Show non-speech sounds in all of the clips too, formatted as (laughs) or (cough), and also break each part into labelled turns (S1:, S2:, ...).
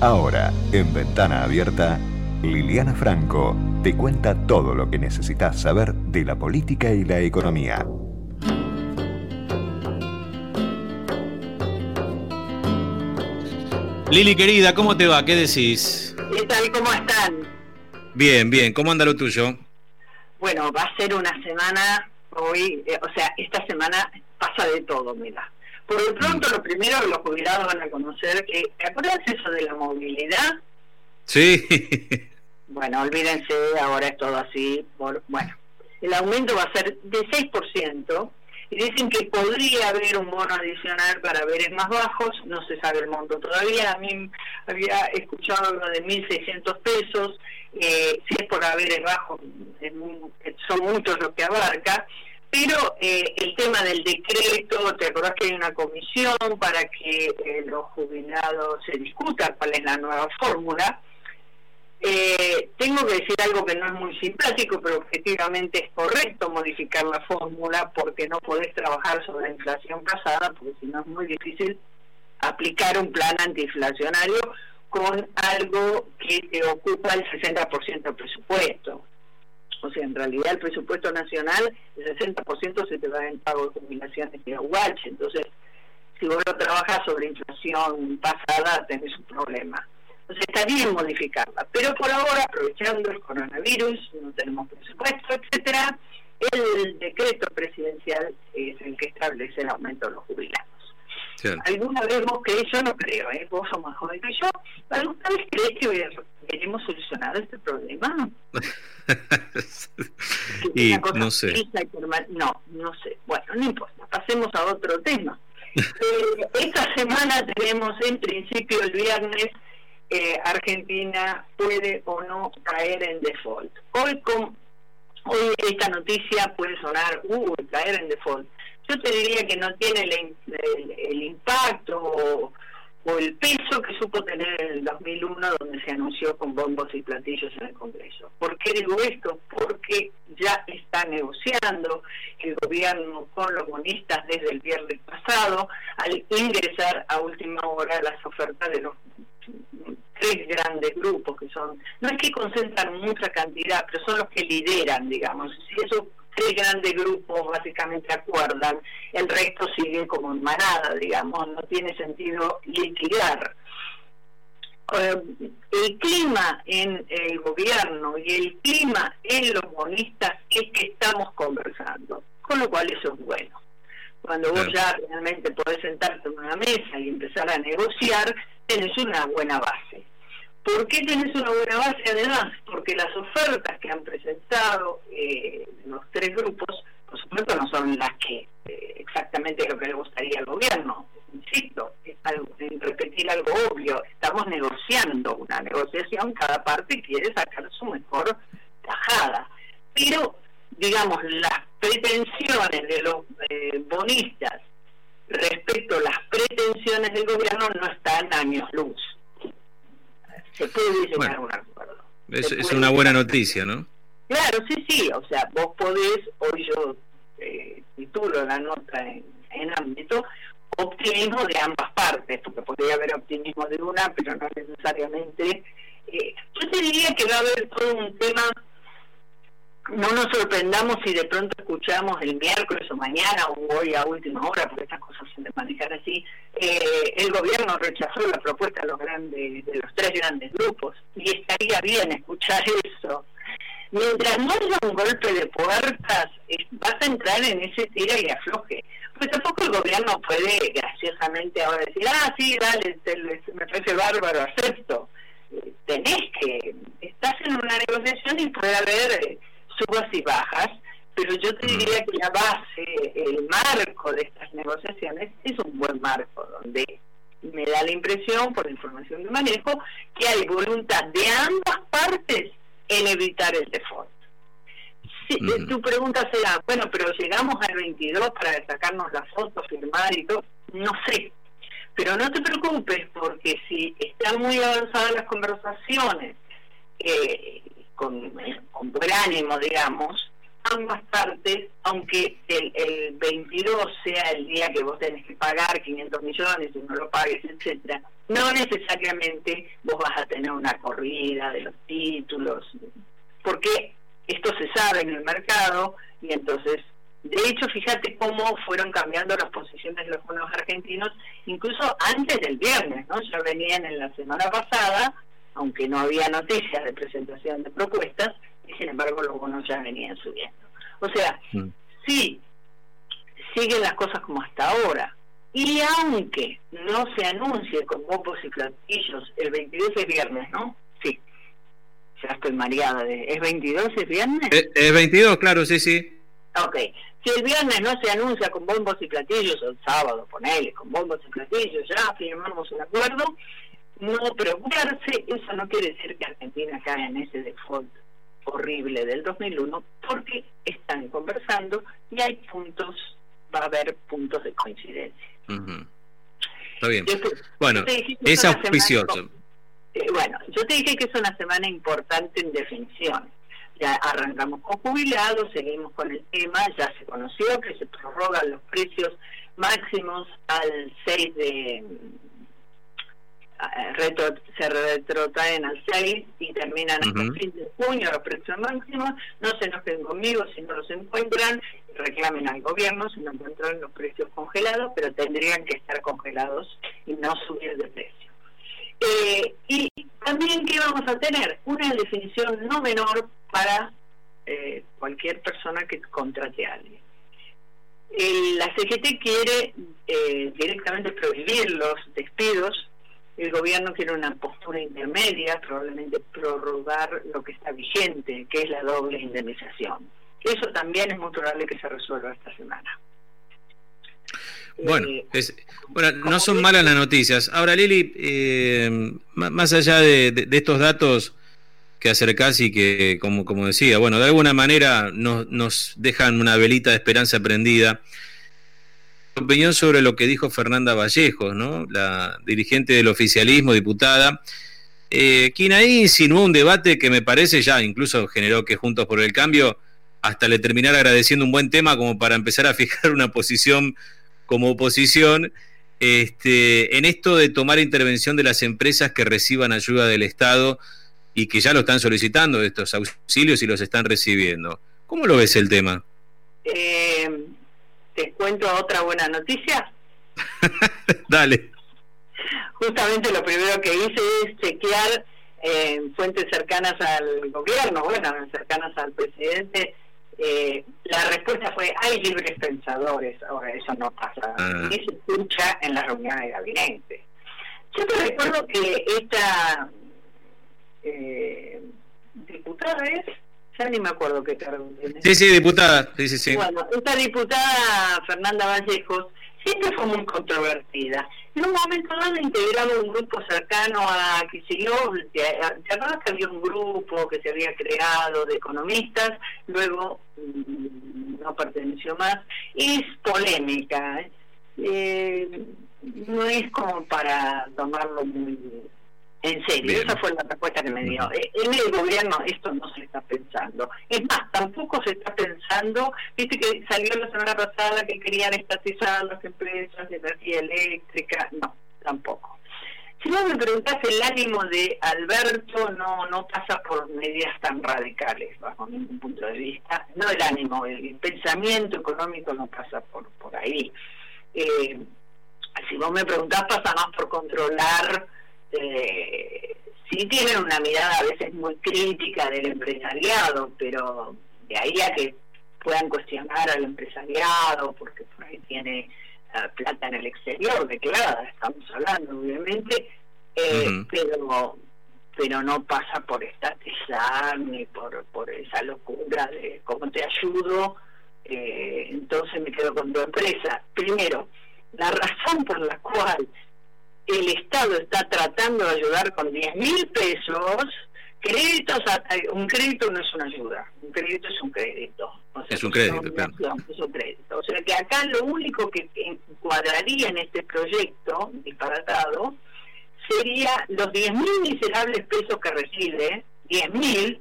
S1: Ahora, en Ventana Abierta, Liliana Franco te cuenta todo lo que necesitas saber de la política y la economía.
S2: Lili querida, ¿cómo te va? ¿Qué decís?
S3: ¿Qué tal? ¿Cómo están?
S2: Bien, bien. ¿Cómo anda lo tuyo?
S3: Bueno, va a ser una semana, hoy, eh, o sea, esta semana pasa de todo, mira. Por lo pronto, lo primero los jubilados van a conocer que, ¿te acuerdas eso de la movilidad?
S2: Sí.
S3: Bueno, olvídense, ahora es todo así. Por, bueno, el aumento va a ser de 6%, y dicen que podría haber un bono adicional para veres más bajos, no se sabe el monto todavía, a mí había escuchado lo de 1.600 pesos, eh, si es por haberes bajos, son muchos los que abarca, pero eh, el tema del decreto, ¿te acordás que hay una comisión para que eh, los jubilados se discutan cuál es la nueva fórmula? Eh, tengo que decir algo que no es muy simpático, pero objetivamente es correcto modificar la fórmula porque no podés trabajar sobre la inflación pasada, porque si no es muy difícil aplicar un plan antiinflacionario con algo que te ocupa el 60% del presupuesto. O sea, en realidad el presupuesto nacional, el 60% se te va en pago de jubilaciones y aguache. Entonces, si vos lo trabajas sobre inflación pasada, tenés un problema. Entonces está bien modificarla, pero por ahora, aprovechando el coronavirus, no tenemos presupuesto, etcétera, el decreto presidencial es el que establece el aumento de los jubilados. ¿Alguna vez vos crees? Yo no creo, ¿eh? vos sos más joven que yo. ¿Alguna vez crees que veremos solucionado este problema? (laughs)
S2: y no sé.
S3: No, no sé. Bueno, no importa. Pasemos a otro tema. (laughs) Eh, esta semana tenemos en principio el viernes eh, Argentina puede o no caer en default. Hoy con hoy esta noticia puede sonar, uh, caer en default. Yo te diría que no tiene el, impacto o, el peso que supo tener en el 2001 donde se anunció con bombos y platillos en el Congreso. ¿Por qué digo esto? Porque ya está negociando el gobierno con los bonistas desde el viernes pasado al ingresar a última hora las ofertas de los tres grandes grupos que son, no es que concentran mucha cantidad, pero son los que lideran, digamos. Si esos tres grandes grupos básicamente acuerdan, el resto sigue como en manada, digamos, no tiene sentido liquidar. Eh, el clima en el gobierno y el clima en los bonistas es que estamos conversando, con lo cual eso es bueno. Cuando vos ya realmente podés sentarte en una mesa y empezar a negociar, tenés una buena base. ¿Por qué tenés una buena base además? Porque las ofertas que han presentado eh, los tres grupos, por supuesto, no son las que eh, exactamente lo que le gustaría al gobierno. Insisto, es en repetir algo obvio, estamos negociando una negociación, cada parte quiere sacar su mejor tajada. Pero, digamos, las pretensiones de los eh, bonistas respecto a las pretensiones del gobierno no están años luz. Se puede llegar a un acuerdo.
S2: Es, una buena noticia, ¿no?
S3: Claro, sí, sí, o sea, vos podés, hoy yo eh, titulo la nota en, en ámbito, optimismo de ambas partes, porque podría haber optimismo de una, pero no necesariamente. Eh, yo te diría que va a haber todo un tema no nos sorprendamos si de pronto escuchamos el miércoles o mañana o hoy a última hora, porque estas cosas se manejan así, eh, el gobierno rechazó la propuesta de los, grandes, de los tres grandes grupos y estaría bien escuchar (laughs) eso. Mientras no haya un golpe de puertas, vas a entrar en ese tira y afloje. Pues tampoco el gobierno puede graciosamente ahora decir, ah, sí, dale, me parece bárbaro, acepto. Eh, tenés que, estás en una negociación y puede haber... Eh, subas y bajas, pero yo te diría que la base, el marco de estas negociaciones es un buen marco, donde me da la impresión, por información de manejo, que hay voluntad de ambas partes en evitar el default. Si, Tu pregunta será, bueno, pero llegamos al 22 para sacarnos la foto, firmar y todo, no sé. Pero no te preocupes, porque si están muy avanzadas las conversaciones, eh, con, con buen ánimo, digamos, ambas partes, aunque el, el 22 sea el día que vos tenés que pagar 500 millones y no lo pagues, etcétera, no necesariamente vos vas a tener una corrida de los títulos, porque esto se sabe en el mercado y entonces de hecho, fíjate cómo fueron cambiando las posiciones de los bonos argentinos, incluso antes del viernes, ¿no? Ya venían en la semana pasada, aunque no había noticias de presentación de propuestas, y sin embargo los bonos ya venían subiendo. O sea, mm. sí, siguen las cosas como hasta ahora. Y aunque no se anuncie con bombos y platillos el 22 de viernes, ¿no? Sí. Ya estoy mareada de... ¿Es 22 es viernes?
S2: Eh, es, 22, claro, sí, sí.
S3: Ok. Si el viernes no se anuncia con bombos y platillos, o el sábado, ponele, con bombos y platillos, ya firmamos un acuerdo, no preocuparse, eso no quiere decir que Argentina caiga en ese default horrible del 2001, porque están conversando y hay puntos, va a haber puntos de coincidencia.
S2: Está bien. bueno, es auspicioso.
S3: Eh, bueno, yo te dije que es una semana importante en definición ya arrancamos con jubilados, seguimos con el tema, ya se conoció que se prorrogan los precios máximos al 6 de retro, se retrotraen al 6 y terminan hasta el fin de junio los precios máximos, no se enojen conmigo si no los encuentran, reclamen al gobierno si no encuentran los precios congelados, pero tendrían que estar congelados y no subir de precio. Eh, y también, ¿qué vamos a tener? Una definición no menor para eh, cualquier persona que contrate a alguien. la CGT quiere eh, directamente prohibir los despidos, el gobierno quiere una postura intermedia, probablemente prorrogar lo que está vigente, que es la doble indemnización. Eso también es muy probable que se resuelva esta semana.
S2: Bueno, eh, bueno no son malas las noticias. Ahora, Lili, eh, más allá de, estos datos que acercás y que, como, como decía, bueno, de alguna manera nos, nos dejan una velita de esperanza prendida. Opinión sobre lo que dijo Fernanda Vallejos, ¿no? la dirigente del oficialismo, diputada, eh, quien ahí insinuó un debate que me parece ya incluso generó que Juntos por el Cambio hasta le terminara agradeciendo un buen tema como para empezar a fijar una posición como oposición este, en esto de tomar intervención de las empresas que reciban ayuda del Estado y que ya lo están solicitando, estos auxilios y los están recibiendo. ¿Cómo lo ves el tema?
S3: Eh, ¿Te cuento otra buena noticia? (laughs)
S2: Dale.
S3: Justamente lo primero que hice es chequear en eh, fuentes cercanas al gobierno, bueno, cercanas al presidente, eh, la respuesta fue, hay libres pensadores. Ahora, eso no pasa. Ah. Y se escucha en la reunión de gabinete. Yo te recuerdo que esta eh, diputada es, ya ni me acuerdo qué cargo tiene.
S2: Sí, sí, diputada. Sí, sí, sí.
S3: Bueno, esta diputada, Fernanda Vallejos, siempre fue muy controvertida. En un momento dado integraba un grupo cercano a ¿te acuerdas que había un grupo que se había creado de economistas? Luego mm, no perteneció más. Es polémica, ¿eh? Eh, no es como para tomarlo muy en serio, esa fue la respuesta que me dio. Eh, en el gobierno esto no se está pensando. Es más, tampoco se está pensando, viste que salió la semana pasada que querían estatizar las empresas de energía eléctrica, no, tampoco. Si no me preguntás, el ánimo de Alberto no no pasa por medidas tan radicales, bajo mi punto de vista. No el ánimo, el, pensamiento económico no pasa por, por ahí. Eh, si vos me preguntás, pasa más por controlar eh, sí tienen una mirada a veces muy crítica del empresariado, pero de ahí a que puedan cuestionar al empresariado porque por ahí tiene eh, plata en el exterior declarada, estamos hablando obviamente, eh, pero pero no pasa por estatizar ni por, por esa locura de cómo te ayudo, eh, entonces me quedo con tu empresa. Primero, la razón por la cual el Estado está tratando de ayudar con 10 mil pesos, créditos, un crédito no es una ayuda, un crédito es un crédito.
S2: es un crédito, claro.
S3: Es un crédito. O sea que acá lo único que encuadraría en este proyecto disparatado sería los 10 mil miserables pesos que recibe, 10 mil,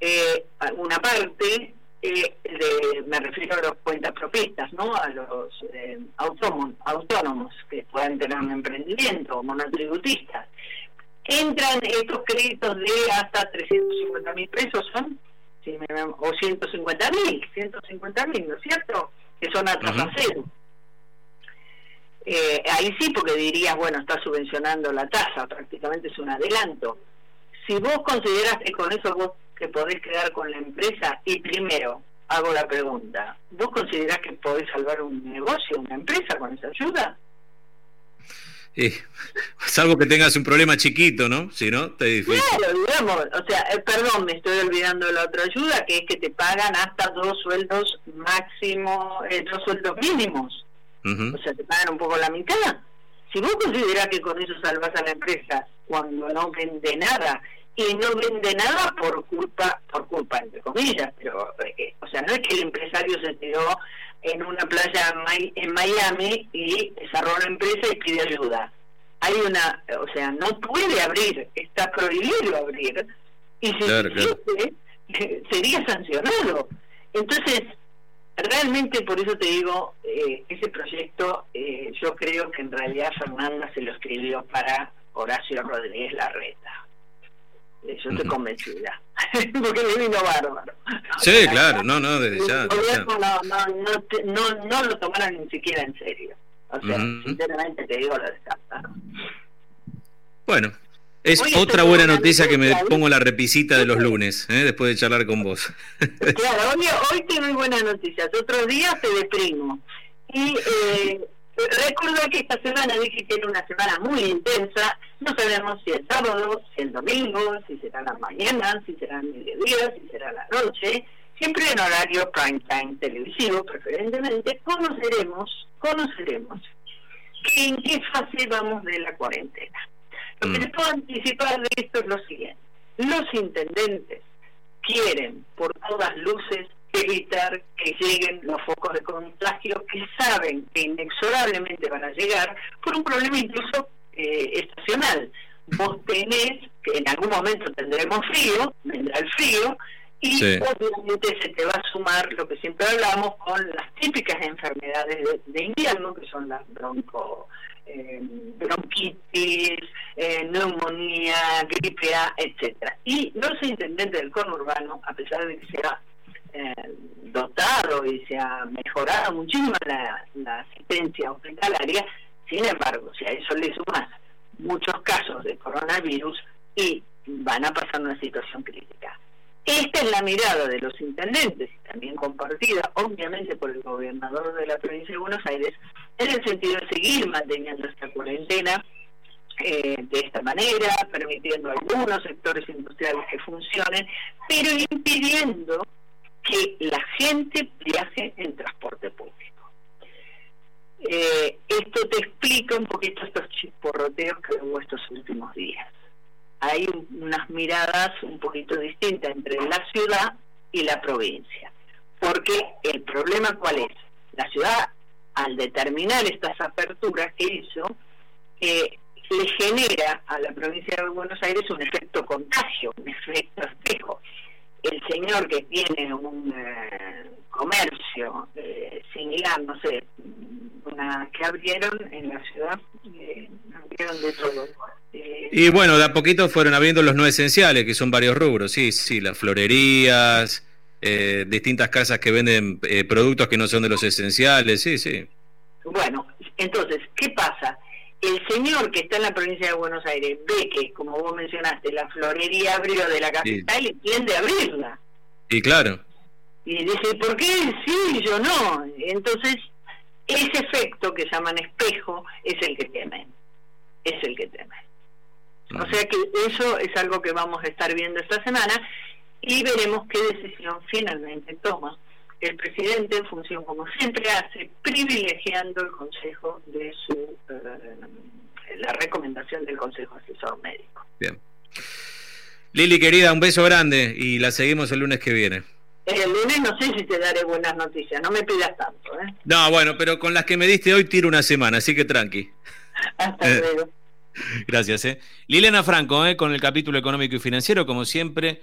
S3: eh, una parte, eh, me refiero a los cuentapropistas, ¿no? A los eh, autónomos, autónomos que puedan tener un emprendimiento, monotributistas. Entran estos créditos de hasta 350 mil pesos, ¿son? o 150 mil, 150 mil, ¿no es cierto? Que son a tasa cero. Eh, ahí sí, porque dirías, bueno, está subvencionando la tasa, prácticamente es un adelanto. Si vos consideras que con eso vos que podés quedar con la empresa? Y primero, hago la pregunta, ¿vos considerás que podés salvar un negocio, una empresa con esa ayuda?
S2: Eh, salvo que tengas un problema chiquito, ¿no? Si no, te difícil.
S3: Claro, digamos, o sea, eh, perdón, me estoy olvidando de la otra ayuda, que es que te pagan hasta dos sueldos máximo, eh, dos sueldos mínimos. O sea, te pagan un poco la mitad. Si vos considerás que con eso salvas a la empresa cuando no vende nada y no vende nada por culpa, por culpa entre comillas, pero eh, o sea, no es que el empresario se tiró en una playa en Miami y cerró la empresa y pide ayuda. Hay una, o sea, no puede abrir, está prohibido abrir y si claro, (laughs) sería sancionado. Entonces, realmente por eso te digo, eh, ese proyecto eh, yo creo que en realidad Fernanda se lo escribió para Horacio Rodríguez Larreta yo estoy convencida. (laughs) Porque me vino bárbaro.
S2: Sí, claro, no, no, desde ya.
S3: No, no, no, lo tomaron ni siquiera en serio. O sea, sinceramente te digo la descarta.
S2: Bueno, es otra buena noticia que me pongo la repisita de los lunes, ¿eh? después de charlar con vos.
S3: claro, hoy, hoy tengo buenas noticias, otros días te deprimo. Y eh, Recuerda que esta semana dije que era una semana muy intensa. No sabemos si el sábado, si el domingo, si será la mañana, si será el mediodía, si será la noche. Siempre en horario prime time televisivo, preferentemente, conoceremos, conoceremos en qué fase vamos de la cuarentena. Lo que mm. les puedo anticipar de esto es lo siguiente. Los intendentes quieren, por todas luces, evitar que lleguen los focos de contagio que saben que inexorablemente van a llegar por un problema incluso eh, estacional. Vos tenés que en algún momento tendremos frío, vendrá el frío, y obviamente se te va a sumar lo que siempre hablamos con las típicas enfermedades de, invierno, que son las bronco, eh, bronquitis, eh, neumonía, gripe A, etcétera. Y los intendentes del conurbano, a pesar de que sea eh, dotado y se ha mejorado muchísimo la, asistencia hospitalaria, sin embargo, si a eso le sumas muchos casos de coronavirus y van a pasar una situación crítica. Esta es la mirada de los intendentes también compartida, obviamente, por el gobernador de la provincia de Buenos Aires, en el sentido de seguir manteniendo esta cuarentena eh, de esta manera, permitiendo algunos sectores industriales que funcionen, pero impidiendo que la gente viaje en transporte público. Eh, esto te explica un poquito estos chisporroteos que hubo estos últimos días. Hay unas miradas un poquito distintas entre la ciudad y la provincia. Porque el problema cuál es? La ciudad, al determinar estas aperturas que hizo, eh, le genera a la provincia de Buenos Aires un efecto contagio, un efecto espejo el señor que tiene un eh, comercio eh, similar, no sé, una que abrieron en la ciudad, eh, abrieron de todo.
S2: y bueno, de a poquito fueron abriendo los no esenciales, que son varios rubros, sí, sí, las florerías, distintas casas que venden productos que no son de los esenciales, sí, sí.
S3: Bueno, entonces, ¿qué pasa? El señor que está en la provincia de Buenos Aires ve que, como vos mencionaste, la florería abrió de la capital y tiende a abrirla.
S2: Y claro.
S3: Y dice, ¿por qué sí yo no? Entonces, ese efecto que llaman espejo es el que temen. Es el que temen. O sea que eso es algo que vamos a estar viendo esta semana y veremos qué decisión finalmente toma el presidente en función, como siempre hace, privilegiando el consejo de su, eh, la recomendación del consejo asesor médico.
S2: Bien. Lili, querida, un beso grande y la seguimos el lunes que viene.
S3: El lunes no sé si te daré buenas noticias, no me pidas tanto. ¿eh?
S2: No, bueno, pero con las que me diste hoy tiro una semana, así que tranqui.
S3: Hasta eh, luego. (laughs)
S2: Gracias. Eh. Liliana Franco, eh, con el capítulo económico y financiero, como siempre.